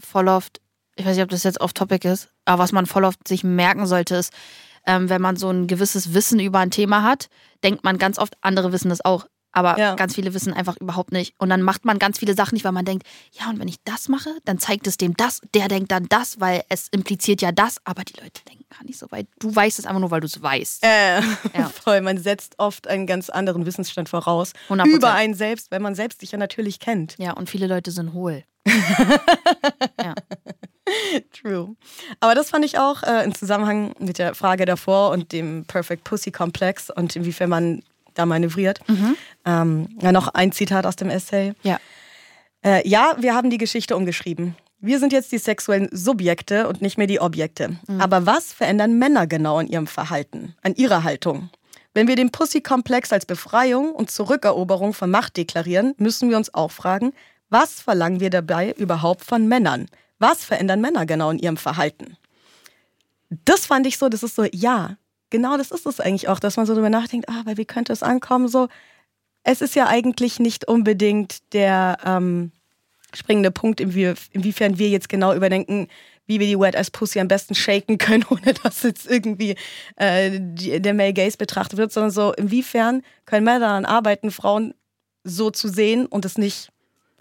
S3: voll oft, ich weiß nicht, ob das jetzt off Topic ist, aber was man voll oft sich merken sollte, ist, ähm, wenn man so ein gewisses Wissen über ein Thema hat, denkt man ganz oft, andere wissen das auch. Aber
S2: Ja.
S3: ganz viele wissen einfach überhaupt nicht. Und dann macht man ganz viele Sachen nicht, weil man denkt, ja, und wenn ich das mache, dann zeigt es dem das, der denkt dann das, weil es impliziert ja das, aber die Leute denken gar nicht so weit. Du weißt es einfach nur, weil du es weißt.
S2: Äh,
S3: Ja.
S2: voll. Man setzt oft einen ganz anderen Wissensstand voraus
S3: 100%.
S2: über einen selbst, weil man selbst sich ja natürlich kennt.
S3: Ja, und viele Leute sind hohl.
S2: True. Aber das fand ich auch äh, im Zusammenhang mit der Frage davor und dem Perfect Pussy Komplex und inwiefern man da manövriert. Ähm, ja, noch ein Zitat aus dem Essay.
S3: Ja.
S2: Äh, ja, wir haben die Geschichte umgeschrieben. Wir sind jetzt die sexuellen Subjekte und nicht mehr die Objekte. Aber was verändern Männer genau in ihrem Verhalten, an ihrer Haltung? Wenn wir den Pussy-Komplex als Befreiung und Zurückeroberung von Macht deklarieren, müssen wir uns auch fragen, was verlangen wir dabei überhaupt von Männern? Was verändern Männer genau in ihrem Verhalten? Das fand ich so, das ist so, ja, genau das ist es eigentlich auch, dass man so drüber nachdenkt, ah, aber wie könnte es ankommen? So, es ist ja eigentlich nicht unbedingt der ähm, springende Punkt, inwie, inwiefern wir jetzt genau überdenken, wie wir die Wet Ass Pussy am besten shaken können, ohne dass jetzt irgendwie äh, die, der Male Gaze betrachtet wird, sondern so, inwiefern können Männer daran arbeiten, Frauen so zu sehen und es nicht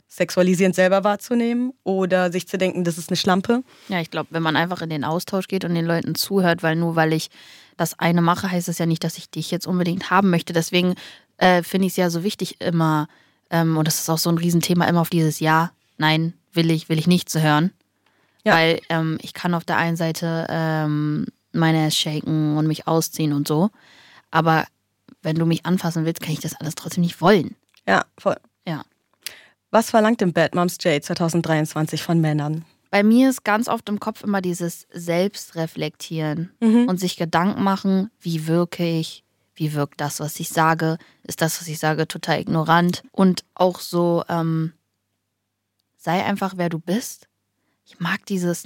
S2: sexualisierend selber wahrzunehmen oder sich zu denken, das ist eine Schlampe.
S3: Ja, ich glaube, wenn man einfach in den Austausch geht und den Leuten zuhört, weil nur weil ich das eine mache, heißt es ja nicht, dass ich dich jetzt unbedingt haben möchte. Deswegen äh, finde ich es ja so wichtig, immer, ähm, und das ist auch so ein Riesenthema, immer auf dieses Ja, Nein, will ich, will ich nicht zu hören.
S2: Ja.
S3: Weil ähm, ich kann auf der einen Seite ähm, meine Ass shaken und mich ausziehen und so, aber wenn du mich anfassen willst, kann ich das alles trotzdem nicht wollen.
S2: Ja, voll.
S3: Ja.
S2: Was verlangt denn Bad Moms J 2023 von Männern?
S3: Bei mir ist ganz oft im Kopf immer dieses Selbstreflektieren und sich Gedanken machen, wie wirke ich, wie wirkt das, was ich sage, ist das, was ich sage, total ignorant und auch so, ähm, sei einfach, wer du bist. Ich mag dieses,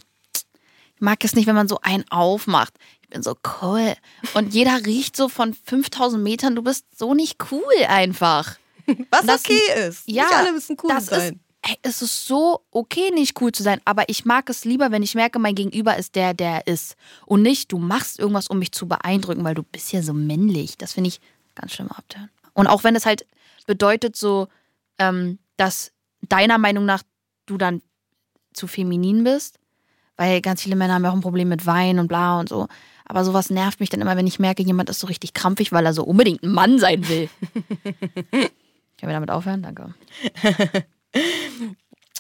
S3: ich mag es nicht, wenn man so einen aufmacht. Ich bin so cool und jeder riecht so von 5000 Metern, du bist so nicht cool einfach.
S2: Was
S3: Das-
S2: okay ist.
S3: Ja,
S2: Nicht alle müssen cool
S3: das
S2: sein.
S3: Ist, ey, es ist so okay, nicht cool zu sein, aber ich mag es lieber, wenn ich merke, mein Gegenüber ist der, der er ist. Und nicht, du machst irgendwas, um mich zu beeindrucken, weil du bist ja so männlich. Das finde ich ganz schlimm abtören. Und auch wenn es halt bedeutet, so, ähm, dass deiner Meinung nach du dann zu feminin bist, weil ganz viele Männer haben ja auch ein Problem mit Wein und bla und so. Aber sowas nervt mich dann immer, wenn ich merke, jemand ist so richtig krampfig, weil er so unbedingt ein Mann sein will. Können wir damit aufhören? Danke.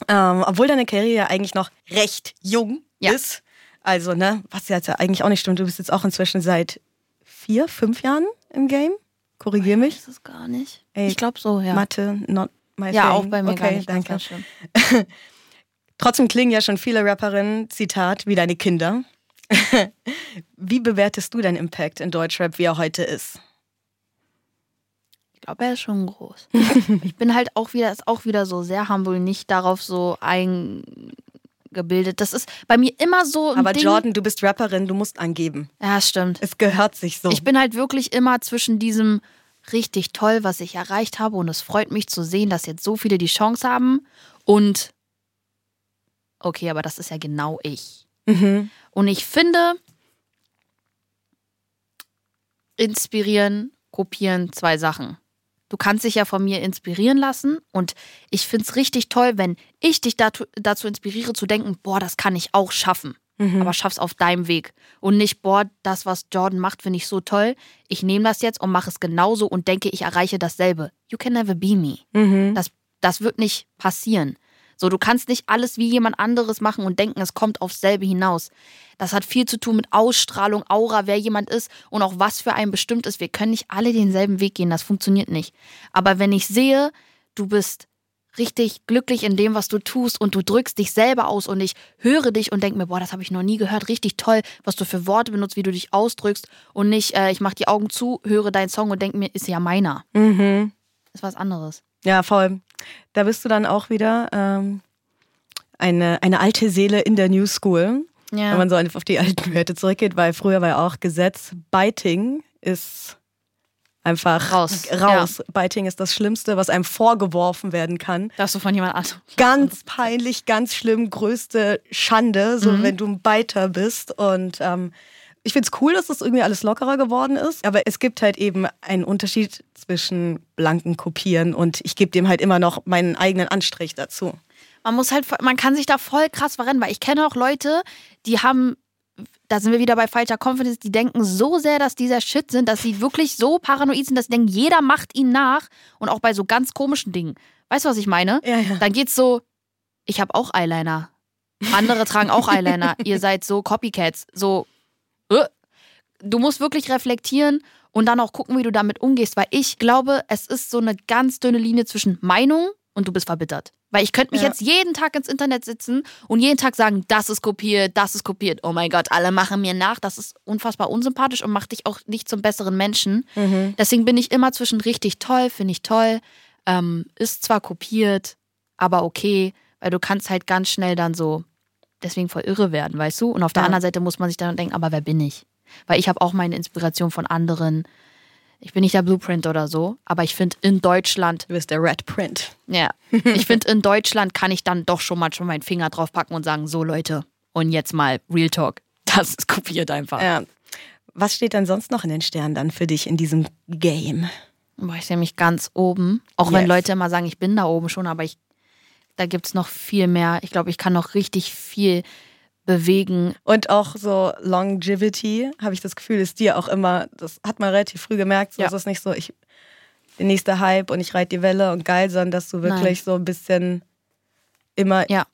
S2: Ähm, obwohl deine Karriere ja eigentlich noch recht jung
S3: Ja.
S2: ist. Also, ne, was jetzt ja eigentlich auch nicht stimmt. Du bist jetzt auch inzwischen seit vier, fünf Jahren im Game. Korrigier mich.
S3: Ist es gar nicht?
S2: Ey,
S3: ich glaube so, ja.
S2: Mathe, not my
S3: ja,
S2: thing.
S3: auch bei mir
S2: okay,
S3: gar nicht.
S2: Danke. Trotzdem klingen ja schon viele Rapperinnen, Zitat, wie deine Kinder. wie bewertest du deinen Impact in Deutschrap, wie er heute ist?
S3: Glaube, er ist schon groß. ich bin halt auch wieder, ist auch wieder so sehr humble, nicht darauf so eingebildet. Das ist bei mir immer so.
S2: Aber
S3: Ding.
S2: Jordan, du bist Rapperin, du musst angeben.
S3: Ja, stimmt.
S2: Es gehört sich so.
S3: Ich bin halt wirklich immer zwischen diesem richtig toll, was ich erreicht habe und es freut mich zu sehen, dass jetzt so viele die Chance haben und okay, aber das ist ja genau ich.
S2: mhm.
S3: Und ich finde, inspirieren, kopieren, zwei Sachen. Du kannst dich ja von mir inspirieren lassen und ich finde es richtig toll, wenn ich dich dazu, dazu inspiriere zu denken, boah, das kann ich auch schaffen. Aber schaff's auf deinem Weg. Und nicht, boah, das, was Jordan macht, finde ich so toll. Ich nehme das jetzt und mache es genauso und denke, ich erreiche dasselbe. You can never be me.
S2: Mhm.
S3: Das, das wird nicht passieren. So, du kannst nicht alles wie jemand anderes machen und denken, es kommt aufs selbe hinaus. Das hat viel zu tun mit Ausstrahlung, Aura, wer jemand ist und auch was für einen bestimmt ist. Wir können nicht alle denselben Weg gehen, das funktioniert nicht. Aber wenn ich sehe, du bist richtig glücklich in dem, was du tust und du drückst dich selber aus und ich höre dich und denke mir, boah, das habe ich noch nie gehört, richtig toll, was du für Worte benutzt, wie du dich ausdrückst und nicht, äh, ich mache die Augen zu, höre deinen Song und denke mir, ist ja meiner.
S2: Mhm.
S3: Ist was anderes.
S2: Ja, voll. Da bist du dann auch wieder ähm, eine, eine alte Seele in der New School.
S3: Ja.
S2: Wenn man so auf die alten Werte zurückgeht, weil früher war ja auch Gesetz Biting ist einfach
S3: Raus,
S2: raus. Biting ist das Schlimmste, was einem vorgeworfen werden kann.
S3: Dass du von jemand anderem.
S2: Ganz peinlich, ganz schlimm, größte Schande, so wenn du ein Biter bist. Und ähm, ich finde es cool, dass das irgendwie alles lockerer geworden ist. Aber es gibt halt eben einen Unterschied zwischen blanken Kopieren und ich gebe dem halt immer noch meinen eigenen Anstrich dazu.
S3: Man muss halt, man kann sich da voll krass verrennen, weil ich kenne auch Leute, die haben, da sind wir wieder bei falscher Confidence, die denken so sehr, dass dieser Shit sind, dass sie wirklich so paranoid sind, dass sie denken, jeder macht ihnen nach und auch bei so ganz komischen Dingen. Weißt du, was ich meine?
S2: Ja, ja.
S3: Dann geht's so, ich habe auch Eyeliner. Andere tragen auch Eyeliner. Ihr seid so Copycats. So. Du musst wirklich reflektieren und dann auch gucken, wie du damit umgehst, weil ich glaube, es ist so eine ganz dünne Linie zwischen Meinung und du bist verbittert. Weil ich könnte mich
S2: Ja.
S3: jetzt jeden Tag ins Internet sitzen und jeden Tag sagen, das ist kopiert, das ist kopiert. Oh mein Gott, alle machen mir nach. Das ist unfassbar unsympathisch und macht dich auch nicht zum besseren Menschen. Deswegen bin ich immer zwischen richtig toll, finde ich toll, ähm, ist zwar kopiert, aber okay, weil du kannst halt ganz schnell dann so deswegen voll irre werden, weißt du? Und auf der
S2: Ja.
S3: anderen Seite muss man sich dann denken, aber wer bin ich? Weil ich habe auch meine Inspiration von anderen. Ich bin nicht der Blueprint oder so, aber ich finde in Deutschland,
S2: Du bist der Red Print.
S3: ja, ich finde in Deutschland kann ich dann doch schon mal schon meinen Finger drauf packen und sagen, so Leute, und jetzt mal Real Talk. Das ist kopiert einfach.
S2: Ja. Was steht denn sonst noch in den Sternen dann für dich in diesem Game?
S3: Boah, ich sehe mich ganz oben. Auch wenn
S2: Yes.
S3: Leute immer sagen, ich bin da oben schon, aber ich, da gibt es noch viel mehr. Ich glaube, ich kann noch richtig viel bewegen.
S2: Und auch so Longevity, habe ich das Gefühl, ist dir auch immer, das hat man relativ früh gemerkt, so
S3: Ja.
S2: es ist nicht so, ich der nächste Hype und ich reite die Welle und geil, sondern dass du wirklich so ein bisschen immer
S3: Ja.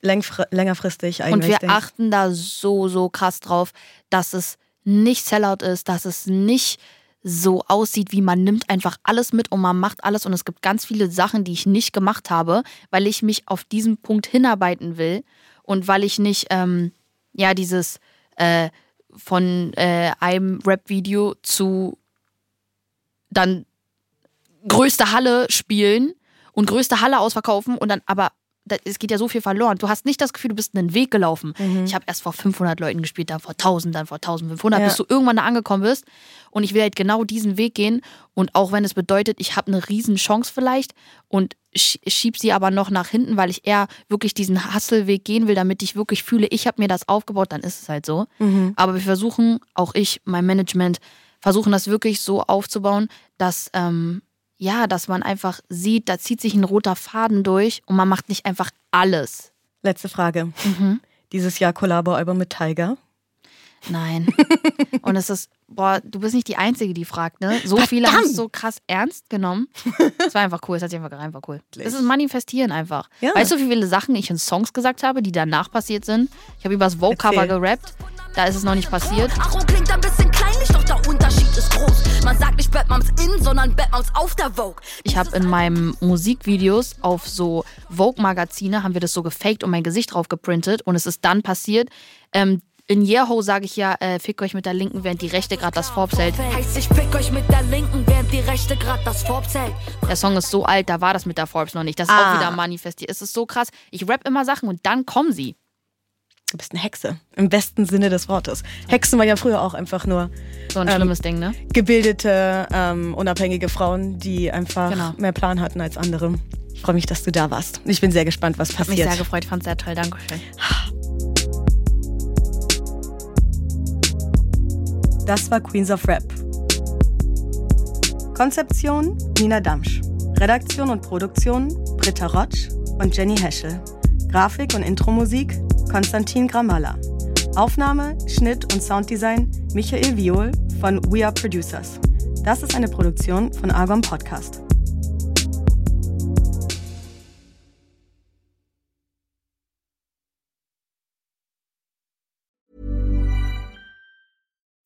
S2: längerfristig
S3: Und
S2: eigentlich
S3: wir
S2: denkst.
S3: achten da so, so krass drauf, dass es nicht Sellout ist, dass es nicht so aussieht, wie man nimmt einfach alles mit und man macht alles. Und es gibt ganz viele Sachen, die ich nicht gemacht habe, weil ich mich auf diesen Punkt hinarbeiten will und weil ich nicht, ähm, ja, dieses äh, von äh, einem Rap-Video zu dann größte Halle spielen und größte Halle ausverkaufen und dann aber es geht ja so viel verloren. Du hast nicht das Gefühl, du bist einen Weg gelaufen. Ich habe erst vor 500 Leuten gespielt, dann vor 1000, dann vor 1500,
S2: Ja.
S3: bis du irgendwann da angekommen bist. Und ich will halt genau diesen Weg gehen. Und auch wenn es bedeutet, ich habe eine riesen Chance vielleicht und sch- schieb sie aber noch nach hinten, weil ich eher wirklich diesen Hustle-Weg gehen will, damit ich wirklich fühle, ich habe mir das aufgebaut, dann ist es halt so. Aber wir versuchen, auch ich, mein Management, versuchen das wirklich so aufzubauen, dass ähm, ja, dass man einfach sieht, da zieht sich ein roter Faden durch und man macht nicht einfach alles.
S2: Letzte Frage.
S3: Mhm.
S2: Dieses Jahr Kollabo-Album mit Tiger.
S3: Nein. und es ist, boah, du bist nicht die Einzige, die fragt, ne? So viele haben es so krass ernst genommen. Es war einfach cool, es hat sich einfach einfach cool. Das ist Manifestieren einfach.
S2: Ja.
S3: Weißt du, wie viele Sachen ich in Songs gesagt habe, die danach passiert sind? Ich habe übers Vogue-Cover gerappt. Da ist es noch nicht passiert.
S4: Ach, klingt ein bisschen kleinlich, doch der Unterschied ist groß. Man sagt nicht Batmans in, sondern Batmans auf der Vogue.
S3: Ich habe in meinen Musikvideos auf so Vogue-Magazine, haben wir das so gefaked und mein Gesicht drauf geprintet und es ist dann passiert. Ähm, in Yeho sage ich ja, äh, fick euch mit der Linken, während die Rechte gerade das Forbes hält.
S4: Heißt, ich fick euch mit der Linken, während die Rechte grad das Forbes hält.
S3: Der Song ist so alt, da war das mit der Forbes noch nicht. Das ist
S2: Ah.
S3: auch wieder manifestiert. Es ist so krass. Ich rap immer Sachen und dann kommen sie.
S2: Du bist eine Hexe. Im besten Sinne des Wortes. Hexen waren ja früher auch einfach nur
S3: So ein
S2: Ähm,
S3: schlimmes Ding, ne?
S2: gebildete, ähm, unabhängige Frauen, die einfach
S3: Genau.
S2: mehr Plan hatten als andere. Ich freue mich, dass du da warst. Ich bin sehr gespannt, was
S3: mich
S2: passiert.
S3: sehr gefreut, fand sehr toll. Dankeschön.
S2: Das war Queens of Rap. Konzeption Nina Damsch. Redaktion und Produktion Britta Rotsch und Jenny Heschel. Grafik und Intromusik Konstantin Gramalla. Aufnahme, Schnitt und Sounddesign Michael Viol von We Are Producers. Das ist eine Produktion von Argon Podcast.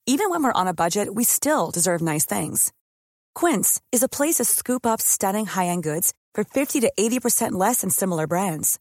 S5: Even when we're on a budget, we still deserve nice things. Quince is a place to scoop up stunning high-end goods for 50 to 80% less than similar brands.